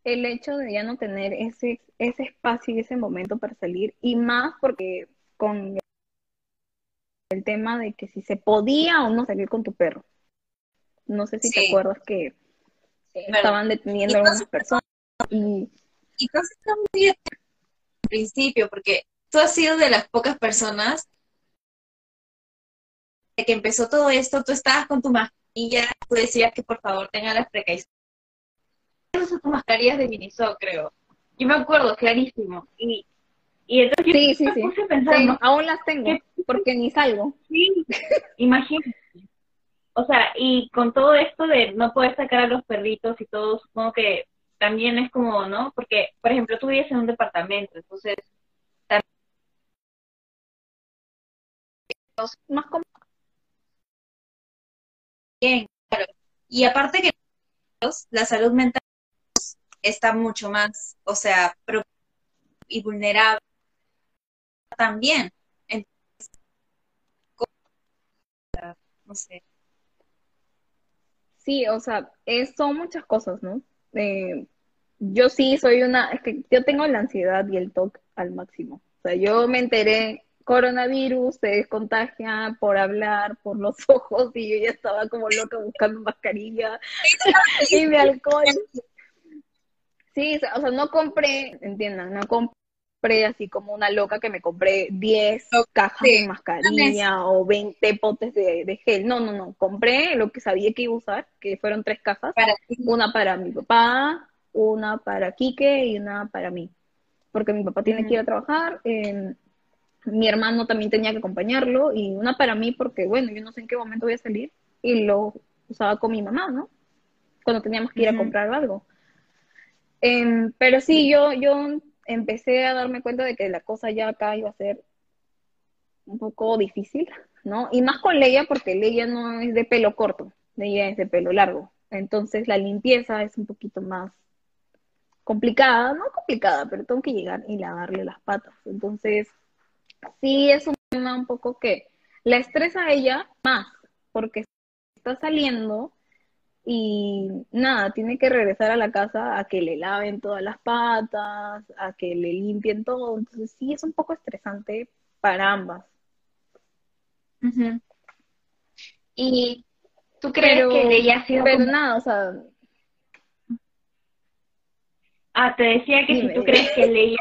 el hecho de ya no tener ese, ese espacio y ese momento para salir, y más porque con el tema de que si se podía o no salir con tu perro. No sé si te acuerdas que estaban deteniendo a algunas personas y y cosas muy al principio, porque tú has sido de las pocas personas de que empezó todo esto, tú estabas con tu mascarilla, tú decías que por favor tenga las precauciones. Esas mascarillas de Miniso, creo. Yo me acuerdo, clarísimo. Y, y entonces sí, sí, sí. aún las tengo, porque ni salgo. Sí, imagínate. O sea, y con todo esto de no poder sacar a los perritos y todo, supongo que también es como, ¿no? Porque, por ejemplo, tú vives en un departamento, entonces más como bien, claro. Y aparte que la salud mental está mucho más, o sea, y vulnerable también. Entonces, no sé. Sí, o sea, son muchas cosas, ¿no? Eh, yo sí soy una, es que yo tengo la ansiedad y el TOC al máximo. O sea, yo me enteré, coronavirus se contagia por hablar, por los ojos, y yo ya estaba como loca buscando mascarilla y mi alcohol. Sí, o sea, no compré, entiendan, no compré así como una loca que me compré 10 cajas de mascarilla o 20 potes de, gel. No, no, no. Compré lo que sabía que iba a usar, que fueron tres cajas. una para mi papá, una para Quique y una para mí. Porque mi papá tiene que ir a trabajar, mi hermano también tenía que acompañarlo y una para mí porque, bueno, yo no sé en qué momento voy a salir y lo usaba con mi mamá, ¿no? Cuando teníamos que ir a comprar algo. Em, pero sí, yo, yo empecé a darme cuenta de que la cosa ya acá iba a ser un poco difícil, ¿no? Y más con Leia porque Leia no es de pelo corto, Leia es de pelo largo. Entonces la limpieza es un poquito más complicada, no complicada, pero tengo que llegar y lavarle las patas. Entonces, sí es un tema un poco que la estresa a ella más, porque está saliendo y nada, tiene que regresar a la casa a que le laven todas las patas, a que le limpien todo. Entonces sí es un poco estresante para ambas. ¿Y tú crees que ella ha sido... Pero nada, o sea, Ah, te decía que si tú crees que leía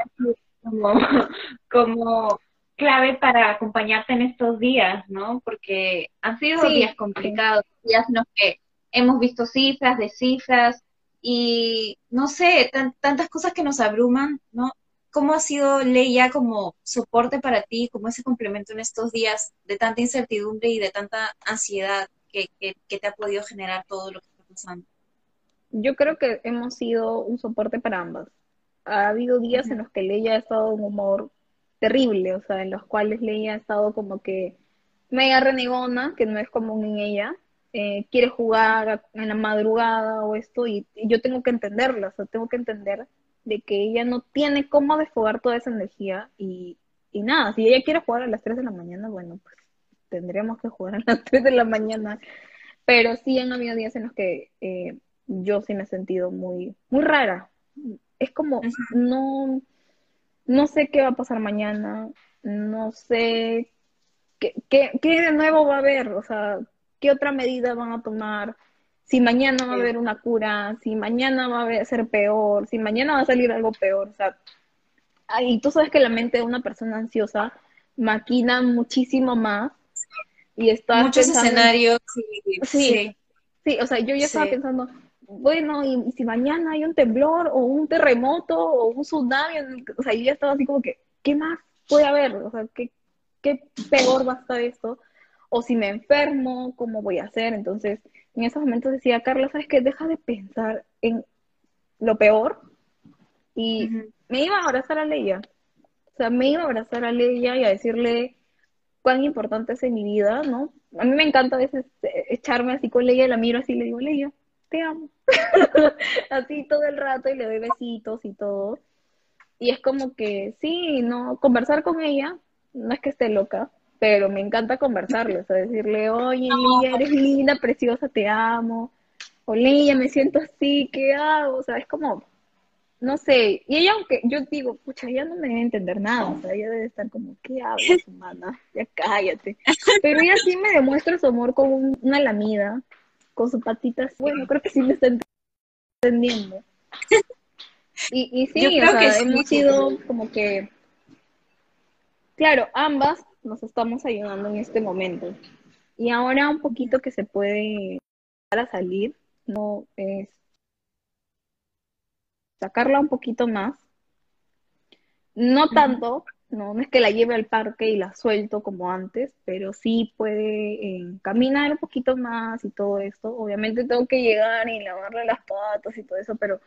como, como clave para acompañarte en estos días, ¿no? Porque han sido días complicados, días en los que hemos visto cifras de cifras y no sé, tantas cosas que nos abruman, ¿no? ¿Cómo ha sido Leia como soporte para ti, como ese complemento en estos días de tanta incertidumbre y de tanta ansiedad que, que te ha podido generar todo lo que está pasando? yo creo que hemos sido un soporte para ambas. Ha habido días en los que Leia ha estado en un humor terrible, o sea, en los cuales Leia ha estado como que media renegona, que no es común en ella, eh, quiere jugar en la madrugada o esto, y, yo tengo que entenderla, o sea, tengo que entender de que ella no tiene cómo desfogar toda esa energía y, y nada, si ella quiere jugar a las 3 de la mañana, bueno, pues tendríamos que jugar a las 3 de la mañana, pero sí han habido días en los que eh, yo sí me he sentido muy, muy rara. Es como, no, no sé qué va a pasar mañana, no sé qué, qué, qué, de nuevo va a haber, o sea, qué otra medida van a tomar, si mañana va a haber una cura, si mañana va a ser peor, si mañana va a salir algo peor, o sea, y tú sabes que la mente de una persona ansiosa maquina muchísimo más y está muchos escenarios sí, sí, o sea yo ya estaba pensando bueno, y, si mañana hay un temblor o un terremoto o un tsunami, o sea, yo ya estaba así como que, ¿qué más puede haber? O sea, ¿qué, qué peor va a estar esto? O si me enfermo, ¿cómo voy a hacer? Entonces, en esos momentos decía, Carla, ¿sabes qué? Deja de pensar en lo peor y me iba a abrazar a Leia. O sea, me iba a abrazar a Leia y a decirle cuán importante es en mi vida, ¿no? A mí me encanta a veces eh, echarme así con Leia, la miro así y le digo, Leia, te amo. Así todo el rato y le doy besitos y todo. Y es como que, sí, no, conversar con ella, no es que esté loca, pero me encanta conversarle, o sea, decirle, oye, Lía, eres linda, preciosa, te amo. O Lía, me siento así, ¿qué hago? O sea, es como, no sé. Y ella, aunque yo digo, pucha, ella no me debe entender nada, o sea, ella debe estar como, ¿qué hablas, humana? Ya cállate. Pero ella sí me demuestra su amor con una lamida, con sus patitas. Bueno, creo que sí me está entendiendo. Y, y sí, o sea, hemos sido como que, claro, ambas nos estamos ayudando en este momento. Y ahora un poquito que se puede a salir, no es sacarla un poquito más. No tanto, no, es que la lleve al parque y la suelto como antes, pero sí puede eh, caminar un poquito más y todo esto. Obviamente tengo que llegar y lavarle las patas y todo eso, pero,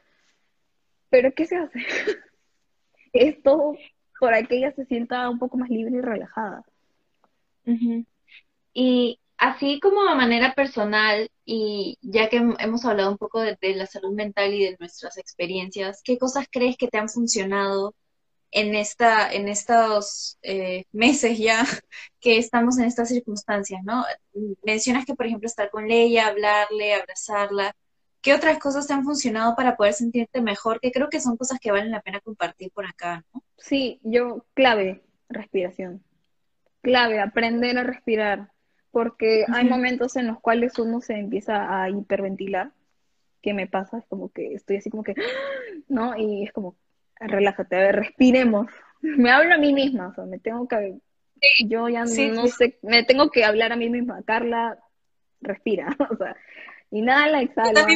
pero ¿qué se hace? es todo para que ella se sienta un poco más libre y relajada. Y así como de manera personal, y ya que hemos hablado un poco de, la salud mental y de nuestras experiencias, ¿qué cosas crees que te han funcionado en, esta, en estos eh, meses ya que estamos en estas circunstancias, ¿no? Mencionas que, por ejemplo, estar con Leia, hablarle, abrazarla. ¿Qué otras cosas te han funcionado para poder sentirte mejor? Que creo que son cosas que valen la pena compartir por acá, ¿no? Sí, yo, clave, respiración. Clave, aprender a respirar. Porque hay momentos en los cuales uno se empieza a hiperventilar. ¿Qué me pasa? Es como que estoy así como que, ¿no? Y es como, relájate, a ver, respiremos. Me hablo a mí misma, o sea, me tengo que, yo ya no sé, me tengo que hablar a mí misma, Carla, respira, o sea, inhala, exhala.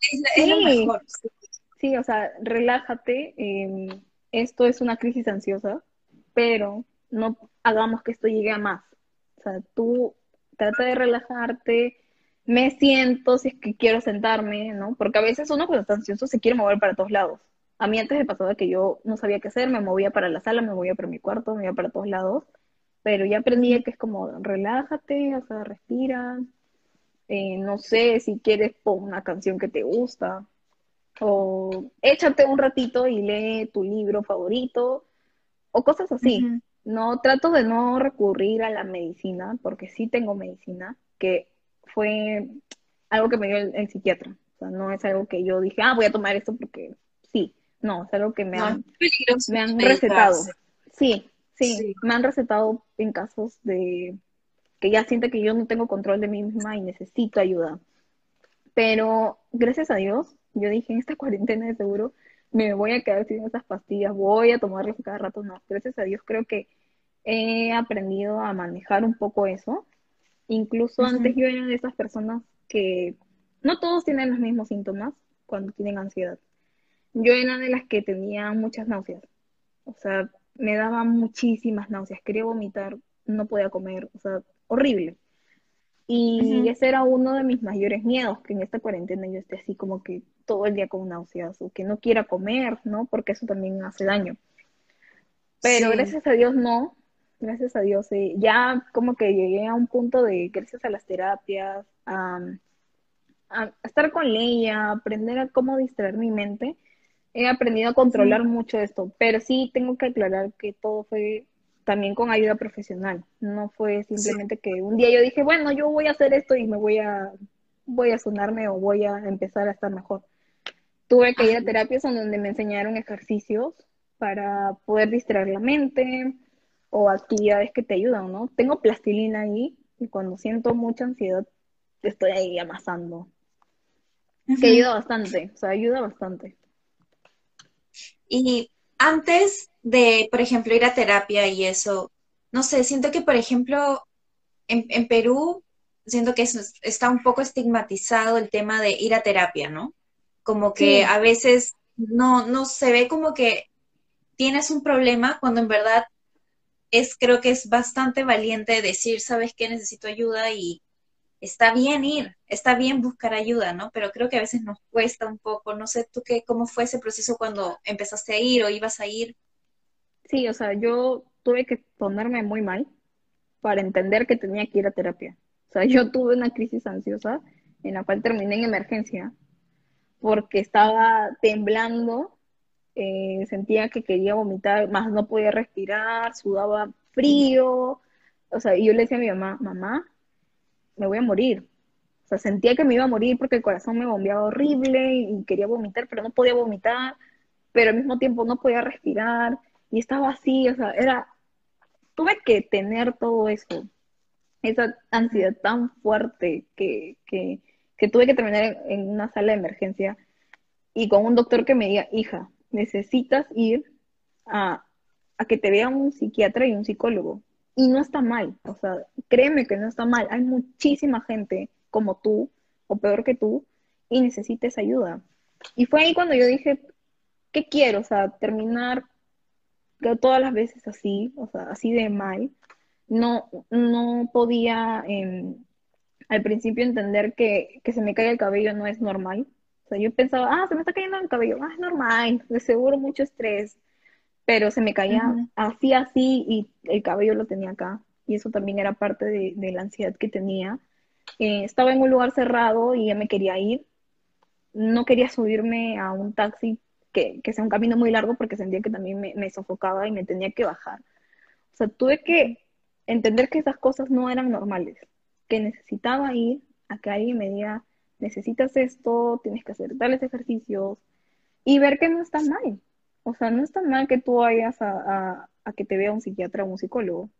sí, sí, o sea, relájate, em, esto es una crisis ansiosa, pero no hagamos que esto llegue a más. O sea, tú trata de relajarte, me siento si es que quiero sentarme, ¿no? Porque a veces uno cuando está ansioso se quiere mover para todos lados. A mí antes me pasaba que yo no sabía qué hacer, me movía para la sala, me movía para mi cuarto, me movía para todos lados, pero ya aprendí que es como relájate, o sea, respira, eh, no sé, si quieres pon una canción que te gusta, o échate un ratito y lee tu libro favorito, o cosas así. No, trato de no recurrir a la medicina, porque sí tengo medicina, que fue algo que me dio el, psiquiatra. O sea, no es algo que yo dije, ah, voy a tomar esto porque sí. No, es algo que me han, me han recetado. Sí, sí, me han recetado en casos de que ya siente que yo no tengo control de mí misma y necesito ayuda. Pero gracias a Dios, yo dije en esta cuarentena de seguro me voy a quedar sin esas pastillas, voy a tomarlas cada rato. No, gracias a Dios creo que he aprendido a manejar un poco eso Incluso antes yo era de esas personas que no todos tienen los mismos síntomas cuando tienen ansiedad. Yo era de las que tenía muchas náuseas. O sea, me daba muchísimas náuseas. Quería vomitar, no podía comer. O sea, horrible. Y ese era uno de mis mayores miedos, que en esta cuarentena yo esté así como que todo el día con náuseas o que no quiera comer, ¿no? Porque eso también hace daño. Pero gracias a Dios no, gracias a Dios. Ya como que llegué a un punto de, gracias a las terapias, a, estar con ella, a aprender a cómo distraer mi mente, he aprendido a controlar mucho esto. Pero sí tengo que aclarar que todo fue también con ayuda profesional. No fue simplemente que un día yo dije, bueno, yo voy a hacer esto y me voy a, voy a sonarme o voy a empezar a estar mejor. Tuve que ir a terapias donde me enseñaron ejercicios para poder distraer la mente, o actividades que te ayudan, ¿no? Tengo plastilina ahí y cuando siento mucha ansiedad estoy ahí amasando. Que ayuda bastante, o sea, ayuda bastante. Y antes de, por ejemplo, ir a terapia y eso, no sé, siento que, por ejemplo, en, Perú, siento que está un poco estigmatizado el tema de ir a terapia, ¿no? Como que a veces no, no se ve como que tienes un problema cuando en verdad es, creo que es bastante valiente decir, sabes que necesito ayuda y está bien ir, está bien buscar ayuda, ¿no? Pero creo que a veces nos cuesta un poco. No sé tú qué, cómo fue ese proceso cuando empezaste a ir o ibas a ir. Sí, o sea, yo tuve que ponerme muy mal para entender que tenía que ir a terapia. O sea, yo tuve una crisis ansiosa en la cual terminé en emergencia porque estaba temblando eh, sentía que quería vomitar, más no podía respirar, sudaba frío, o sea, y yo le decía a mi mamá, mamá, me voy a morir. O sea, sentía que me iba a morir porque el corazón me bombeaba horrible y quería vomitar, pero no podía vomitar, pero al mismo tiempo no podía respirar y estaba así, o sea, era, tuve que tener todo eso, esa ansiedad tan fuerte que, que, que tuve que terminar en una sala de emergencia y con un doctor que me diga, hija, necesitas ir a, que te vea un psiquiatra y un psicólogo. Y no está mal, o sea, créeme que no está mal. Hay muchísima gente como tú, o peor que tú, y necesitas ayuda. Y fue ahí cuando yo dije, ¿qué quiero? O sea, terminar todas las veces así, o sea, así de mal. No, no podía em, al principio entender que, que se me cae el cabello no es normal yo pensaba, ah, se me está cayendo el cabello, ah, es normal, de seguro mucho estrés, pero se me caía así, así y el cabello lo tenía acá. y eso también era parte de, la ansiedad que tenía. Eh, estaba en un lugar cerrado y ya me quería ir. No quería subirme a un taxi que, sea un camino muy largo porque sentía que también me, me sofocaba y me tenía que bajar. O sea, tuve que entender que esas cosas no eran normales, que necesitaba ir a que alguien me diga, necesitas esto, tienes que hacer tales ejercicios y ver que no está mal. O sea, no está mal que tú vayas a, que te vea un psiquiatra o un psicólogo.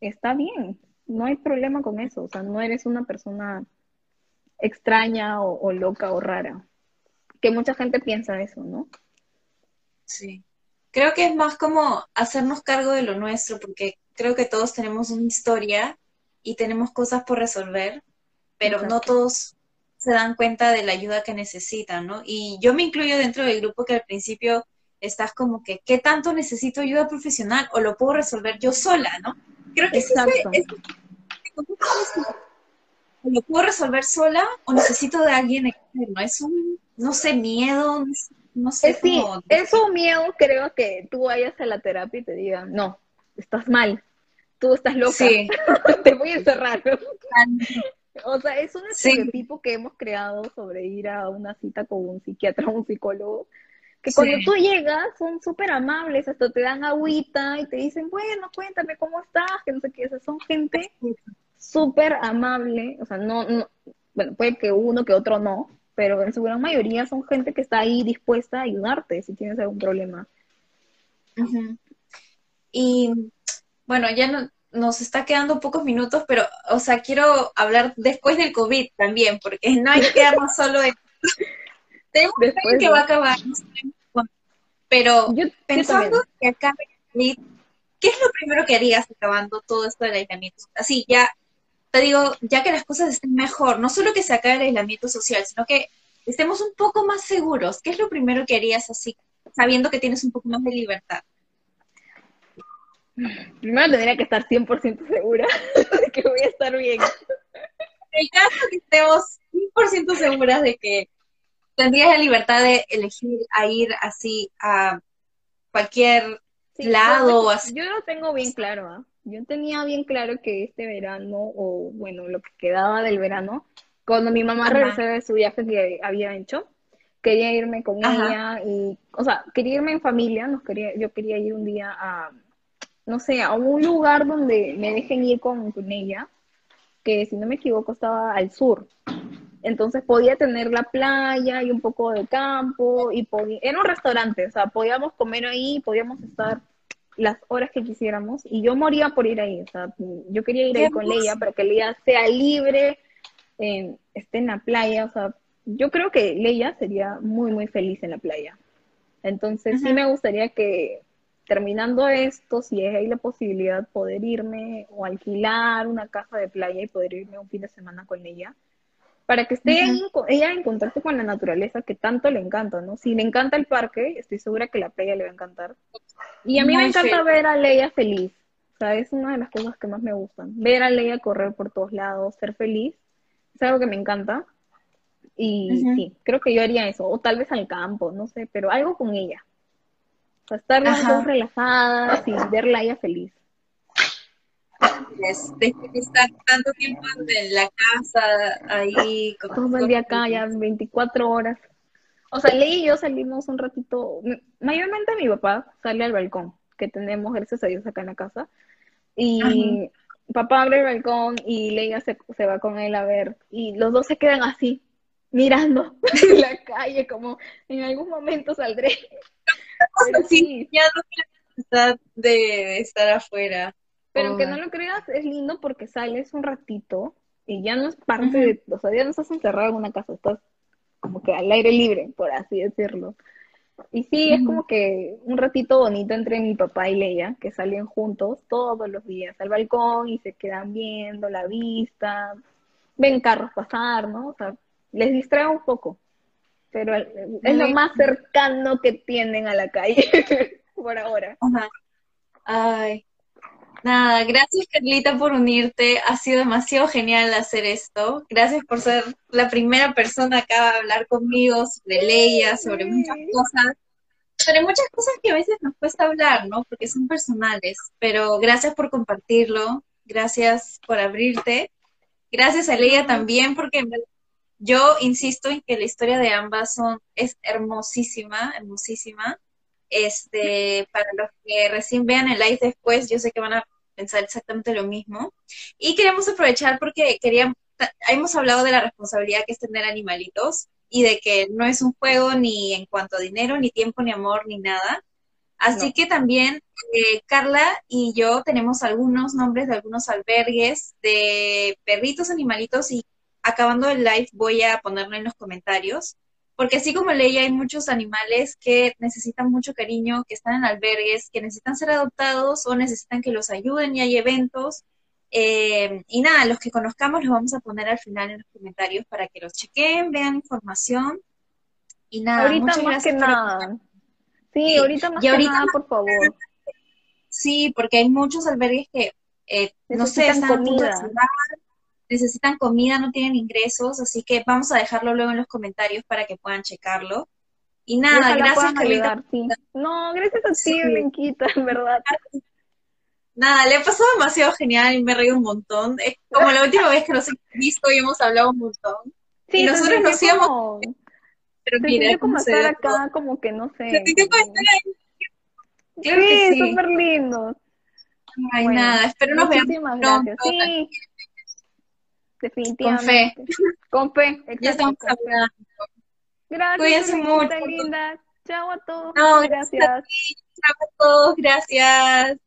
Está bien, no hay problema con eso. O sea, no eres una persona extraña o, loca o rara. Que mucha gente piensa eso, ¿no? Sí. Creo que es más como hacernos cargo de lo nuestro, porque creo que todos tenemos una historia y tenemos cosas por resolver, pero no todos se dan cuenta de la ayuda que necesitan, ¿no? Y yo me incluyo dentro del grupo que al principio estás como que, ¿qué tanto necesito ayuda profesional o lo puedo resolver yo sola, ¿no? Creo que Exacto. Es, lo puedo resolver sola o necesito de alguien externo. Es un, no sé, miedo, no sé. Sí, es un miedo, creo que tú vayas a la terapia y te digan, no, estás mal, tú estás loca, sí. te voy a encerrar. O sea, es un estereotipo que hemos creado sobre ir a una cita con un psiquiatra o un psicólogo, que cuando tú llegas son súper amables, hasta te dan agüita y te dicen, bueno, cuéntame cómo estás, que no sé qué, o son gente súper amable, o sea, no, no, bueno, puede que uno que otro no, pero en su gran mayoría son gente que está ahí dispuesta a ayudarte si tienes algún problema. Y bueno, ya no, nos está quedando pocos minutos, pero, o sea, quiero hablar después del COVID también, porque no hay que quedarnos solo en... Tenemos que va a acabar, pero pensando que acabe ¿qué es lo primero que harías acabando todo esto del aislamiento? Así, ya, te digo, ya que las cosas estén mejor, no solo que se acabe el aislamiento social, sino que estemos un poco más seguros. ¿Qué es lo primero que harías así, sabiendo que tienes un poco más de libertad? Primero tendría que estar 100% segura de que voy a estar bien. En el caso que estemos 100% seguras de que tendrías la libertad de elegir a ir así a cualquier lado. Yo, así. yo lo tengo bien claro. ¿ah? Yo tenía bien claro que este verano, o bueno, lo que quedaba del verano, cuando mi mamá regresó de su viaje que había hecho, quería irme con ella y, o sea, quería irme en familia, nos quería, yo quería ir un día a no sé, a un lugar donde me dejen ir con, ella, que si no me equivoco estaba al sur. Entonces podía tener la playa y un poco de campo y podía, era un restaurante, o sea, podíamos comer ahí, podíamos estar las horas que quisiéramos y yo moría por ir ahí, o sea, yo quería ir ahí con Leia para que Leia sea libre, esté en la playa, o sea, yo creo que Leia sería muy, muy feliz en la playa. Entonces sí me gustaría que terminando esto, si hay la posibilidad, poder irme o alquilar una casa de playa y poder irme un fin de semana con ella, para que esté ella en contacto con la naturaleza que tanto le encanta, ¿no? Si le encanta el parque, estoy segura que la playa le va a encantar. Y a mí me encanta ver a Leia feliz, o sea, es una de las cosas que más me gustan. Ver a Leia correr por todos lados, ser feliz, es algo que me encanta. Y sí, creo que yo haría eso, o tal vez al campo, no sé, pero algo con ella estar las dos relajadas y verla ella feliz. Es, de estar tanto tiempo en la casa, ahí. Todo el día acá, ya 24 horas. O sea, Ley y yo salimos un ratito, mayormente mi papá sale al balcón, que tenemos, gracias a Dios, acá en la casa. Y papá abre el balcón y Leia se, se va con él a ver. Y los dos se quedan así, mirando en la calle, como en algún momento saldré. Pero sí, ya no de estar afuera. Pero aunque no lo creas, es lindo porque sales un ratito y ya no es parte de, o sea, ya no estás encerrado en una casa, estás como que al aire libre, por así decirlo. Y sí, es como que un ratito bonito entre mi papá y Leia, que salen juntos todos los días al balcón y se quedan viendo la vista, ven carros pasar, ¿no? O sea, les distrae un poco pero es lo más cercano que tienen a la calle por ahora. Ay, nada, gracias Carlita por unirte, ha sido demasiado genial hacer esto, gracias por ser la primera persona acá a hablar conmigo sobre leyes, sobre muchas cosas, sobre muchas cosas que a veces nos cuesta hablar, ¿no? Porque son personales, pero gracias por compartirlo, Gracias por abrirte. Gracias a Leia también, porque yo insisto en que la historia de ambas son, es hermosísima, hermosísima. Este, para los que recién vean el live después, yo sé que van a pensar exactamente lo mismo. Y queremos aprovechar porque queríamos, hemos hablado de la responsabilidad que es tener animalitos y de que no es un juego ni en cuanto a dinero, ni tiempo, ni amor, ni nada. Así que también eh, Carla y yo tenemos algunos nombres de algunos albergues de perritos, animalitos y acabando el live voy a ponerlo en los comentarios, porque así como leía hay muchos animales que necesitan mucho cariño, que están en albergues, que necesitan ser adoptados o necesitan que los ayuden y hay eventos. Eh, y nada, los que conozcamos los vamos a poner al final en los comentarios para que los chequen, vean información. Y nada, ahorita muchas más que nada. Sí, ahorita más que nada, por favor. Sí, porque hay muchos albergues que, eh, no sé, están necesitan comida, no tienen ingresos, así que vamos a dejarlo luego en los comentarios para que puedan checarlo. Y nada, gracias, Carlita. No, gracias a ti, Blanquita, en verdad. Nada, le ha pasado demasiado genial y me reí un montón. Es como la última vez que nos hemos visto y hemos hablado un montón. Sí, y nosotros nos íbamos... Pero mira, como estar acá, como que no sé. Se como estar ahí. Claro sí, súper lindo. Ay, nada, espero nos veamos pronto. Sí, definitivamente. Con fe. Con fe, Ya estamos hablando. Gracias. Cuídense mucho. linda. Chao a todos. No, gracias. gracias a Chao a todos. Gracias.